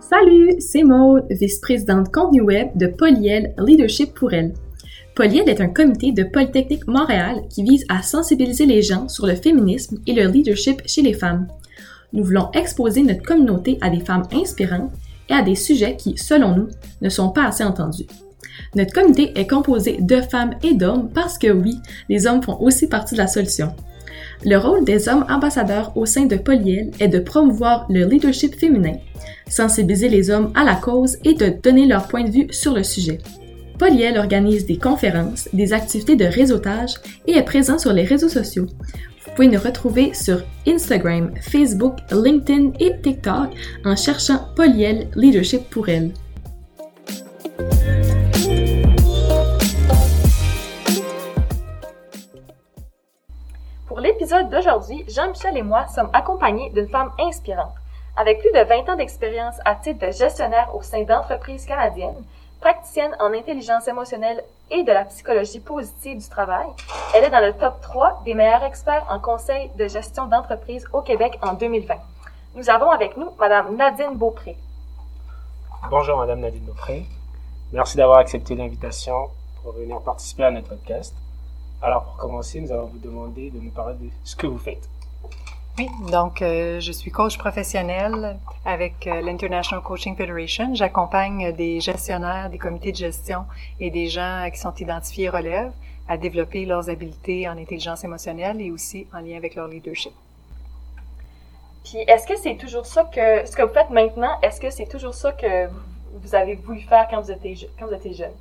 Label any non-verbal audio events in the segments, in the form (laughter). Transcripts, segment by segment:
Salut, c'est Maude, vice-présidente contenu web de Polyel Leadership pour elle. Polyel est un comité de Polytechnique Montréal qui vise à sensibiliser les gens sur le féminisme et le leadership chez les femmes. Nous voulons exposer notre communauté à des femmes inspirantes et à des sujets qui, selon nous, ne sont pas assez entendus. Notre comité est composé de femmes et d'hommes parce que oui, les hommes font aussi partie de la solution. Le rôle des hommes ambassadeurs au sein de Polyel est de promouvoir le leadership féminin, sensibiliser les hommes à la cause et de donner leur point de vue sur le sujet. Polyel organise des conférences, des activités de réseautage et est présent sur les réseaux sociaux. Vous pouvez nous retrouver sur Instagram, Facebook, LinkedIn et TikTok en cherchant Polyel Leadership pour elle. Pour l'épisode d'aujourd'hui, Jean-Michel et moi sommes accompagnés d'une femme inspirante. Avec plus de 20 ans d'expérience à titre de gestionnaire au sein d'entreprises canadiennes, praticienne en intelligence émotionnelle et de la psychologie positive du travail, elle est dans le top 3 des meilleurs experts en conseil de gestion d'entreprise au Québec en 2020. Nous avons avec nous Madame Nadine Beaupré. Bonjour Madame Nadine Beaupré. Merci d'avoir accepté l'invitation pour venir participer à notre podcast. Alors pour commencer, nous allons vous demander de nous parler de ce que vous faites. Oui, donc euh, je suis coach professionnel avec euh, l'International Coaching Federation. J'accompagne des gestionnaires, des comités de gestion et des gens qui sont identifiés relève à développer leurs habiletés en intelligence émotionnelle et aussi en lien avec leur leadership. Puis est-ce que c'est toujours ça que ce que vous faites maintenant, est-ce que c'est toujours ça que vous avez voulu faire quand vous étiez, quand vous étiez jeune?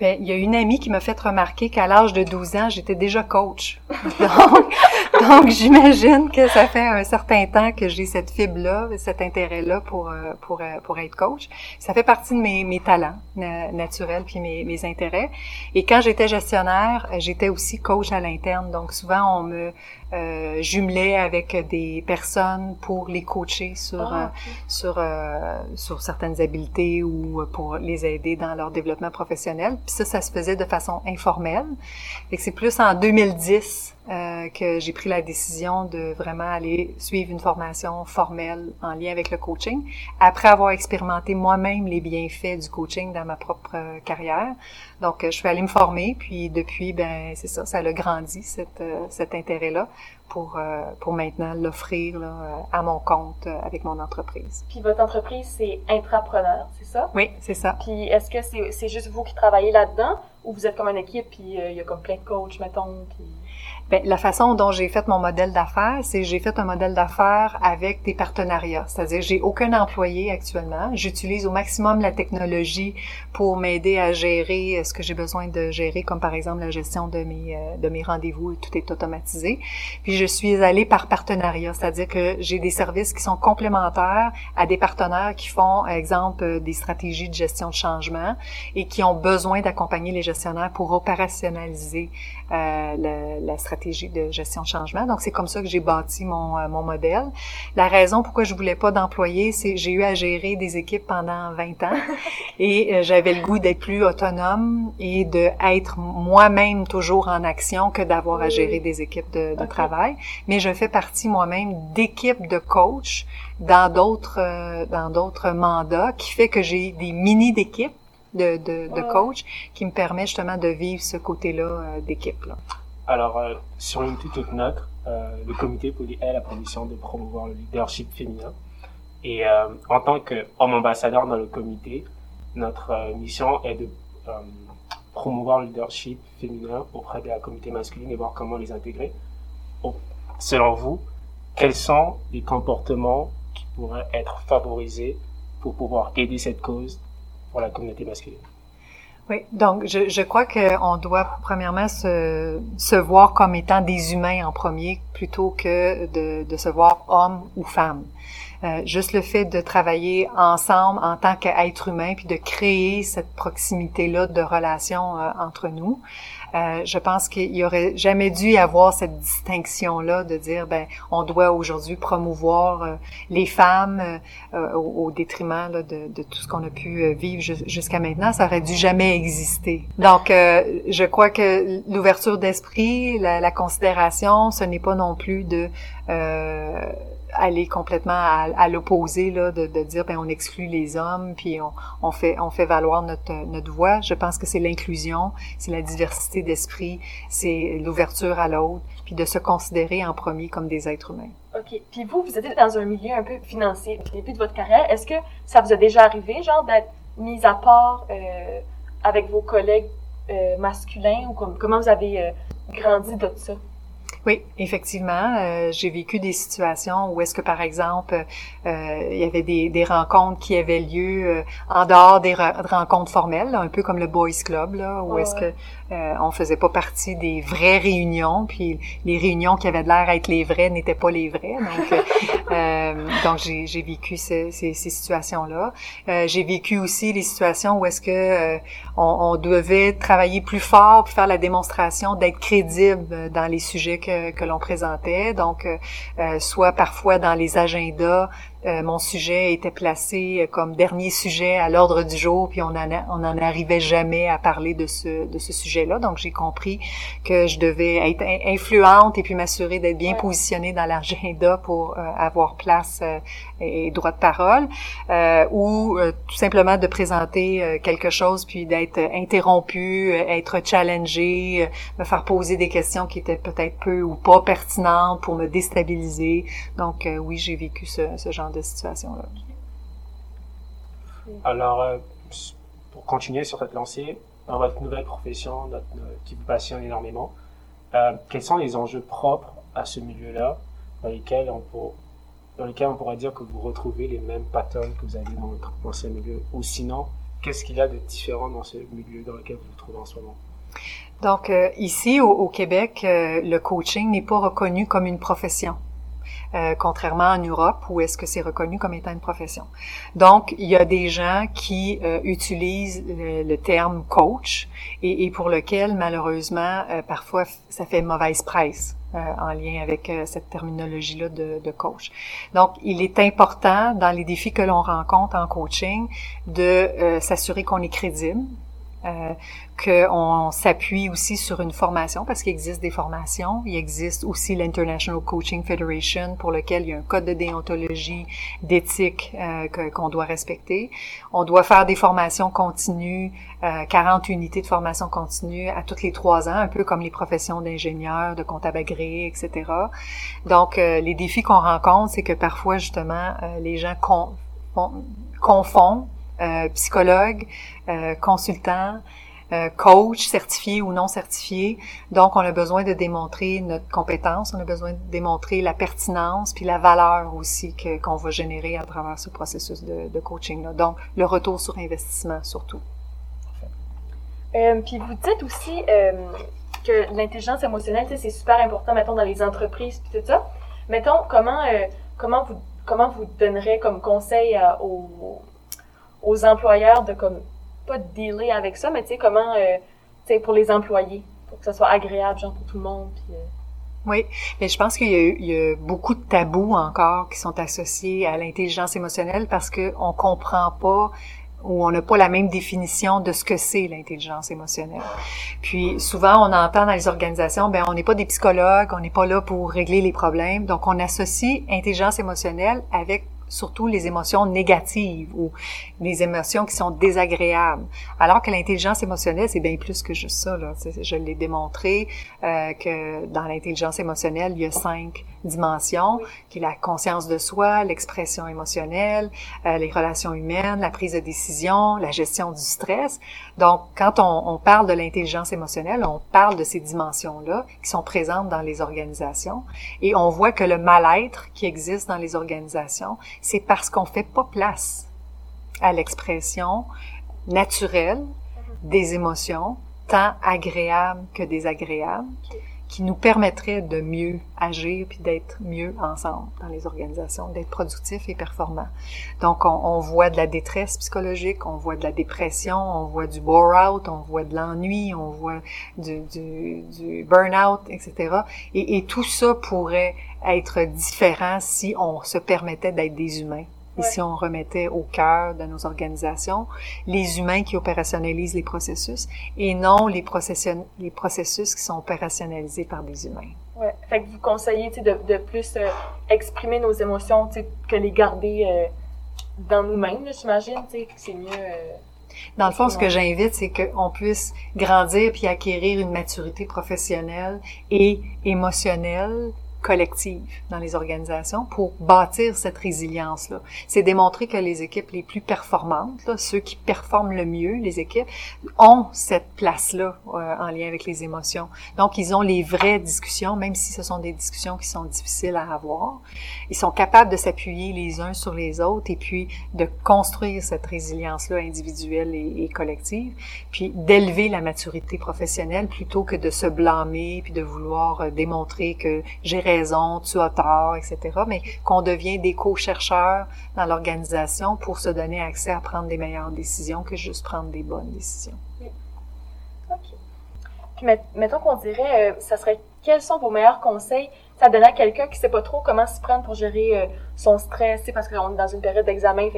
Bien, il y a une amie qui m'a fait remarquer qu'à l'âge de 12 ans, j'étais déjà coach. (laughs) Donc, (laughs) donc j'imagine que ça fait un certain temps que j'ai cette fibre-là, cet intérêt-là pour, euh, pour, euh, pour être coach. Ça fait partie de mes, mes talents naturels puis mes, mes intérêts. Et quand j'étais gestionnaire, j'étais aussi coach à l'interne. Donc souvent, on me euh, jumelais avec des personnes pour les coacher sur ah, euh, sur euh, sur certaines habiletés ou pour les aider dans leur développement professionnel. Puis ça, ça se faisait de façon informelle. Et c'est plus en 2010 euh, que j'ai pris la décision de vraiment aller suivre une formation formelle en lien avec le coaching, après avoir expérimenté moi-même les bienfaits du coaching dans ma propre euh, carrière. Donc, euh, je suis allée me former, puis depuis, ben c'est ça, ça a grandi, cette, cet intérêt-là, pour, pour maintenant l'offrir à mon compte avec mon entreprise. Puis votre entreprise, c'est intrapreneur, c'est ça? Oui, c'est ça. Puis est-ce que c'est, c'est juste vous qui travaillez là-dedans, ou vous êtes comme une équipe, puis il y a comme plein de coachs, mettons, puis... Bien, la façon dont j'ai fait mon modèle d'affaires, c'est j'ai fait un modèle d'affaires avec des partenariats. C'est-à-dire, j'ai aucun employé actuellement. J'utilise au maximum la technologie pour m'aider à gérer ce que j'ai besoin de gérer, comme par exemple la gestion de mes euh, de mes rendez-vous. Tout est automatisé. Puis je suis allée par partenariat, c'est-à-dire que j'ai des services qui sont complémentaires à des partenaires qui font, exemple, des stratégies de gestion de changement et qui ont besoin d'accompagner les gestionnaires pour opérationnaliser euh, la, la stratégie de gestion de changement. Donc, c'est comme ça que j'ai bâti mon, euh, mon modèle. La raison pourquoi je voulais pas d'employés, c'est j'ai eu à gérer des équipes pendant 20 ans (laughs) et euh, j'avais le goût d'être plus autonome et de être moi-même toujours en action que d'avoir à gérer des équipes de, de travail. Mais je fais partie moi-même d'équipes de coach dans d'autres euh, dans d'autres mandats qui fait que j'ai des mini d'équipes de, de, de coach qui me permet justement de vivre ce côté-là d'équipe. Là. Alors, euh, sur une toute autre note, euh, le comité Poly a pour mission de promouvoir le leadership féminin. Et euh, en tant qu'homme ambassadeur dans le comité, notre mission est de promouvoir le leadership féminin auprès de la communauté masculine et voir comment les intégrer. Selon vous, quels sont les comportements qui pourraient être favorisés pour pouvoir aider cette cause pour la communauté masculine oui, donc je, je crois qu'on doit premièrement se, se voir comme étant des humains en premier plutôt que de, de se voir homme ou femme. Euh, juste le fait de travailler ensemble en tant qu'être humain, puis de créer cette proximité-là de relation euh, entre nous. Euh, je pense qu'il y aurait jamais dû y avoir cette distinction-là de dire, ben, on doit aujourd'hui promouvoir les femmes au, détriment de, tout ce qu'on a pu vivre jusqu'à maintenant. Ça aurait dû jamais exister. Donc, je crois que l'ouverture d'esprit, la, la, considération, ce n'est pas non plus de aller complètement à, l'opposé là de, de, dire ben on exclut les hommes puis on, on fait on fait valoir notre notre voix. Je pense que c'est l'inclusion c'est la diversité d'esprit c'est l'ouverture à l'autre puis de se considérer en premier comme des êtres humains. Ok. Puis vous vous êtes dans un milieu un peu financier au début de votre carrière. Est-ce que ça vous a déjà arrivé genre d'être mis à part euh, avec vos collègues euh, masculins ou comment vous avez euh, grandi de ça? Oui, effectivement, euh, j'ai vécu des situations où est-ce que, par exemple, euh, il y avait des, des, rencontres qui avaient lieu euh, en dehors des rencontres formelles, un peu comme le Boys Club, là, où est-ce que euh, on faisait pas partie des vraies réunions, puis les réunions qui avaient l'air être les vraies n'étaient pas les vraies. Donc, euh, (laughs) donc j'ai, vécu ces, ces, ces situations-là. Euh, j'ai vécu aussi les situations où est-ce que euh, on, on, devait travailler plus fort pour faire la démonstration d'être crédible dans les sujets que, que l'on présentait. Donc, soit parfois dans les agendas euh, mon sujet était placé euh, comme dernier sujet à l'ordre du jour, puis on en on en arrivait jamais à parler de ce de ce sujet-là. Donc j'ai compris que je devais être influente et puis m'assurer d'être bien positionnée dans l'agenda pour euh, avoir place et droit de parole, ou tout simplement de présenter quelque chose puis d'être interrompu, être challengé, me faire poser des questions qui étaient peut-être peu ou pas pertinentes pour me déstabiliser. Donc oui, j'ai vécu ce, ce genre de situation-là. Alors, euh, pour continuer sur cette lancée, dans votre nouvelle profession, qui vous passionne énormément, euh, quels sont les enjeux propres à ce milieu-là, dans lesquels on dans lesquels on pourrait dire que vous retrouvez les mêmes patterns que vous avez dans votre ancien milieu, ou sinon, qu'est-ce qu'il y a de différent dans ce milieu dans lequel vous vous trouvez en ce moment? Donc, euh, ici, au, Québec, le coaching n'est pas reconnu comme une profession. Euh, contrairement en Europe où est-ce que c'est reconnu comme étant une profession. Donc, il y a des gens qui euh, utilisent le, terme coach et, et, pour lequel, malheureusement, euh, parfois, ça fait mauvaise presse. en lien avec cette terminologie-là de, de, coach. Donc, il est important dans les défis que l'on rencontre en coaching de s'assurer qu'on est crédible, euh, qu'on s'appuie aussi sur une formation parce qu'il existe des formations. Il existe aussi l'International Coaching Federation pour lequel il y a un code de déontologie, d'éthique euh, qu'on doit respecter. On doit faire des formations continues, euh, 40 unités de formation continue à toutes les trois ans, un peu comme les professions d'ingénieur, de comptable agréé, etc. Donc, euh, les défis qu'on rencontre, c'est que parfois, justement, euh, les gens confondent psychologue, euh, consultant, euh, coach certifié ou non certifié. Donc, on a besoin de démontrer notre compétence, on a besoin de démontrer la pertinence puis la valeur aussi que qu'on va générer à travers ce processus de, coaching-là. Donc, le retour sur investissement surtout. Euh, puis vous dites aussi euh, que l'intelligence émotionnelle, c'est super important, mettons, dans les entreprises puis tout ça. Mettons, comment comment vous comment vous donnerez comme conseil aux aux employeurs de comme pas de dealer avec ça, mais tu sais comment euh, tu sais pour les employés, pour que ça soit agréable genre pour tout le monde. Puis, euh. Oui, mais je pense qu'il y, y, a beaucoup de tabous encore qui sont associés à l'intelligence émotionnelle parce que on comprend pas ou on n'a pas la même définition de ce que c'est l'intelligence émotionnelle. Puis souvent on entend dans les organisations ben on n'est pas des psychologues, on n'est pas là pour régler les problèmes. Donc on associe intelligence émotionnelle avec surtout les émotions négatives ou les émotions qui sont désagréables. Alors que l'intelligence émotionnelle, c'est bien plus que juste ça. Là. Je l'ai démontré euh, que dans l'intelligence émotionnelle, il y a cinq dimensions, qui est la conscience de soi, l'expression émotionnelle, euh, les relations humaines, la prise de décision, la gestion du stress. Donc, quand on, on parle de l'intelligence émotionnelle, on parle de ces dimensions-là qui sont présentes dans les organisations et on voit que le mal-être qui existe dans les organisations, c'est parce qu'on fait pas place à l'expression naturelle des émotions, tant agréables que désagréables, qui nous permettrait de mieux agir puis d'être mieux ensemble dans les organisations, d'être productifs et performants. Donc, on, on, voit de la détresse psychologique, on voit de la dépression, on voit du bore-out, on voit de l'ennui, on voit du, du, du burn-out, etc. Et, et tout ça pourrait être différent si on se permettait d'être des humains et si on remettait au cœur de nos organisations les humains qui opérationnalisent les processus et non les, les processus qui sont opérationnalisés par des humains. Ouais. Fait que vous conseillez de, de plus euh, exprimer nos émotions que les garder euh, dans nous-mêmes, j'imagine, que c'est mieux. Euh, dans le fond, ce que j'invite, c'est qu'on puisse grandir puis acquérir une maturité professionnelle et émotionnelle collective dans les organisations pour bâtir cette résilience-là. C'est démontrer que les équipes les plus performantes, là, ceux qui performent le mieux, les équipes, ont cette place-là euh, en lien avec les émotions. Donc, ils ont les vraies discussions, même si ce sont des discussions qui sont difficiles à avoir. Ils sont capables de s'appuyer les uns sur les autres et puis de construire cette résilience-là individuelle et, et collective, puis d'élever la maturité professionnelle plutôt que de se blâmer puis de vouloir euh, démontrer que j'ai tu as tort, etc., mais qu'on devient des co-chercheurs dans l'organisation pour se donner accès à prendre des meilleures décisions que juste prendre des bonnes décisions. OK. Puis mettons qu'on dirait, euh, ça serait quels sont vos meilleurs conseils à donner à quelqu'un qui sait pas trop comment s'y prendre pour gérer euh, son stress, parce qu'on est dans une période d'examen,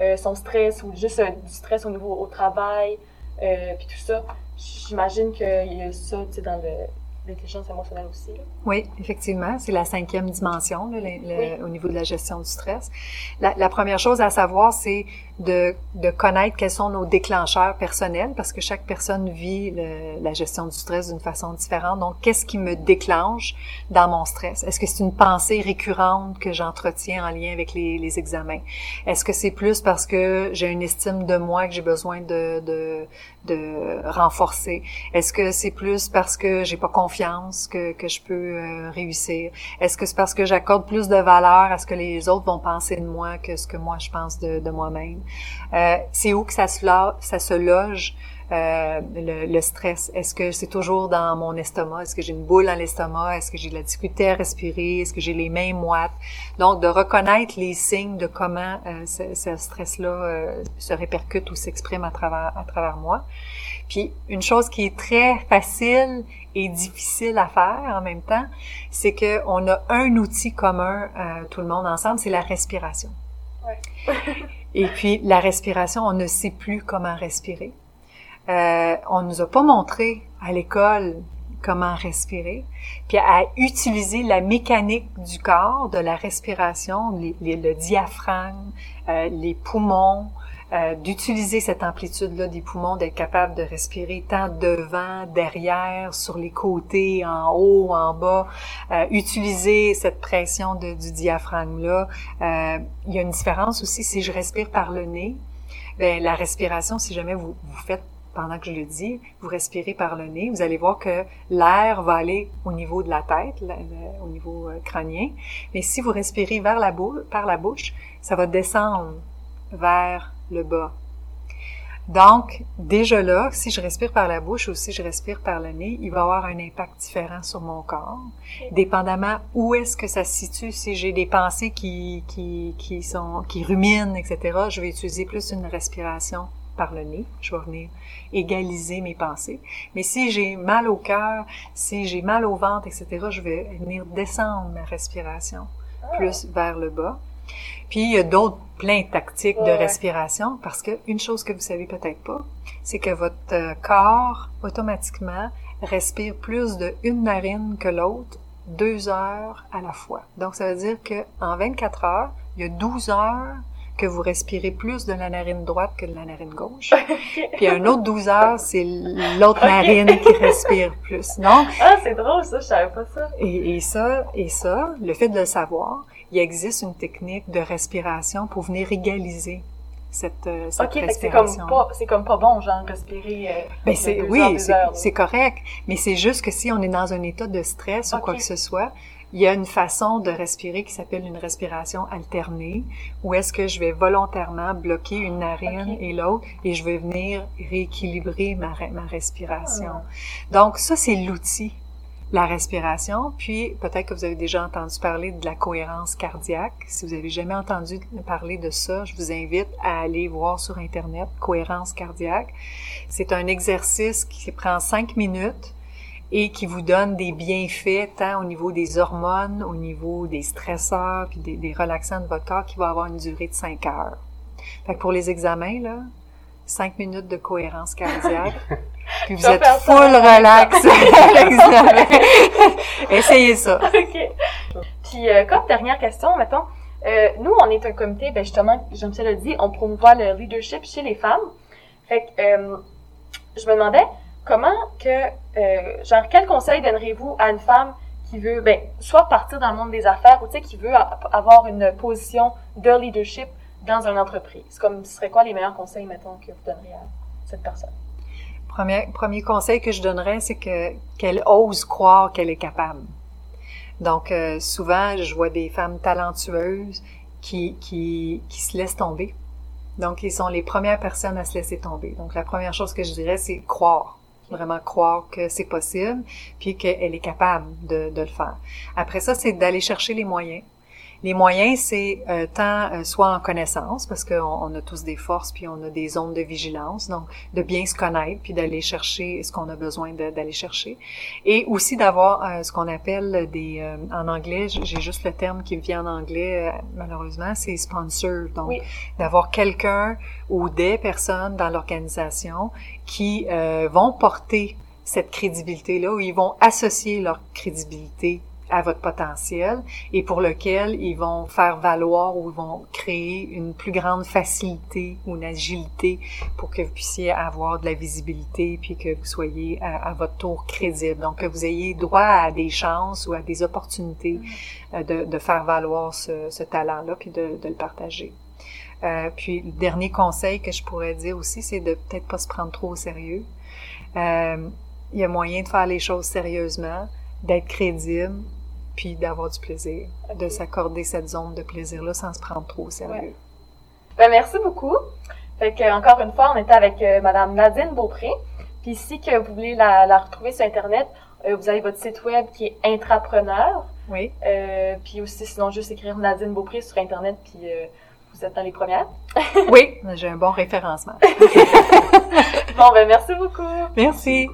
euh, son stress ou juste du stress au niveau au travail, puis tout ça. J'imagine qu'il y a ça, dans le l'intelligence émotionnelle aussi. Oui, effectivement, c'est la cinquième dimension au niveau de la gestion du stress. La, la première chose à savoir, c'est de, de, connaître quels sont nos déclencheurs personnels, parce que chaque personne vit le, la gestion du stress d'une façon différente. Donc, qu'est-ce qui me déclenche dans mon stress? Est-ce que c'est une pensée récurrente que j'entretiens en lien avec les, les examens? Est-ce que c'est plus parce que j'ai une estime de moi que j'ai besoin de, de, de renforcer? Est-ce que c'est plus parce que j'ai pas confiance que, je peux euh, réussir? Est-ce que c'est parce que j'accorde plus de valeur à ce que les autres vont penser de moi que ce que moi je pense de, moi-même? Euh, c'est où que ça se, loge, euh, le, stress? Est-ce que c'est toujours dans mon estomac? Est-ce que j'ai une boule dans l'estomac? Est-ce que j'ai de la difficulté à respirer? Est-ce que j'ai les mains moites? Donc, de reconnaître les signes de comment euh, ce, stress-là euh, se répercute ou s'exprime à travers moi. Puis, une chose qui est très facile et difficile à faire en même temps, c'est que on a un outil commun, euh, tout le monde ensemble, c'est la respiration. Ouais. Et puis, la respiration, on ne sait plus comment respirer. Euh, on nous a pas montré à l'école comment respirer, puis à utiliser la mécanique du corps, de la respiration, le diaphragme, euh, les poumons, euh, d'utiliser cette amplitude-là des poumons, d'être capable de respirer tant devant, derrière, sur les côtés, en haut, en bas, euh, utiliser cette pression de, du diaphragme-là. Euh, il y a une différence aussi si je respire par le nez. Ben, la respiration, si jamais vous, vous faites pendant que je le dis, vous respirez par le nez, vous allez voir que l'air va aller au niveau de la tête, au niveau crânien. Mais si vous respirez vers la bouche, par la bouche, ça va descendre vers bas. Donc, déjà là, si je respire par la bouche ou si je respire par le nez, il va avoir un impact différent sur mon corps, dépendamment où est-ce que ça se situe. Si j'ai des pensées qui, qui, qui sont, qui ruminent, etc., je vais utiliser plus une respiration par le nez. Je vais venir égaliser mes pensées. Mais si j'ai mal au cœur, si j'ai mal au ventre, etc., je vais venir descendre ma respiration plus vers le bas. Puis il y a d'autres plein de tactiques de respiration parce que une chose que vous savez peut-être pas, c'est que votre euh, corps automatiquement respire plus de une narine que l'autre deux heures à la fois. Donc ça veut dire que en 24 heures, il y a 12 heures que vous respirez plus de la narine droite que de la narine gauche. (laughs) Puis un autre 12 heures, c'est l'autre narine qui respire plus. Non? Ah, c'est drôle ça, je savais pas ça. Et, et ça, et ça, le fait de le savoir, il existe une technique de respiration pour venir égaliser cette, euh, cette okay, c'est comme pas c'est comme pas bon genre respirer euh, ben c'est oui c'est correct mais c'est juste que si on est dans un état de stress ou quoi que ce soit il y a une façon de respirer qui s'appelle une respiration alternée où est-ce que je vais volontairement bloquer une narine et l'autre et je vais venir rééquilibrer ma, ma respiration. Ah. Donc ça c'est l'outil la respiration, puis peut-être que vous avez déjà entendu parler de la cohérence cardiaque. Si vous avez jamais entendu parler de ça, je vous invite à aller voir sur Internet cohérence cardiaque. C'est un exercice qui prend cinq minutes et qui vous donne des bienfaits tant au niveau des hormones, au niveau des stresseurs, puis des, des relaxants de votre corps qui va avoir une durée de cinq heures. Fait que pour les examens, là, cinq minutes de cohérence cardiaque, (laughs) puis vous êtes full relax (laughs) (laughs) Essayez ça. OK. Puis, euh, comme dernière question, mettons, euh, nous, on est un comité, ben justement, Jean-Michel l'a dit, on promouvoit le leadership chez les femmes. Fait que, euh, je me demandais, comment que, euh, genre, quel conseil donneriez-vous à une femme qui veut, ben, soit partir dans le monde des affaires ou, tu sais, qui veut avoir une position de leadership dans une entreprise? Comme, ce serait quoi les meilleurs conseils, mettons, que vous donneriez à cette personne? Premier, premier conseil que je donnerais, c'est que qu'elle ose croire qu'elle est capable. Donc, euh, souvent, je vois des femmes talentueuses qui, qui, qui se laissent tomber. Donc, ils sont les premières personnes à se laisser tomber. Donc, la première chose que je dirais, c'est croire vraiment croire que c'est possible, puis qu'elle est capable de, de, le faire. Après ça, c'est d'aller chercher les moyens. Les moyens, c'est euh, tant euh, soit en connaissance, parce qu'on on a tous des forces, puis on a des zones de vigilance, donc de bien se connaître, puis d'aller chercher ce qu'on a besoin d'aller chercher, et aussi d'avoir euh, ce qu'on appelle des, en anglais, j'ai juste le terme qui me vient en anglais, malheureusement, c'est sponsor, donc d'avoir quelqu'un ou des personnes dans l'organisation qui vont porter cette crédibilité-là, où ils vont associer leur crédibilité à votre potentiel et pour lequel ils vont faire valoir ou ils vont créer une plus grande facilité ou une agilité pour que vous puissiez avoir de la visibilité puis que vous soyez à, votre tour crédible. Donc que vous ayez droit à des chances ou à des opportunités euh, de, de, faire valoir ce, ce talent-là puis de, de, le partager. Euh, puis le dernier conseil que je pourrais dire aussi, c'est de peut-être pas se prendre trop au sérieux. Euh, il y a moyen de faire les choses sérieusement, d'être crédible, puis d'avoir du plaisir, de s'accorder cette zone de plaisir-là sans se prendre trop au sérieux. Ben, merci beaucoup. Fait que, encore une fois, on était avec euh, Madame Nadine Beaupré. Puis si que vous voulez la, la retrouver sur Internet, euh, vous avez votre site web qui est Intrapreneur. Oui. Euh, puis aussi, sinon, juste écrire Nadine Beaupré sur Internet, puis euh, vous êtes dans les premières. oui, j'ai un bon référencement. (laughs) bon, ben merci beaucoup. Merci.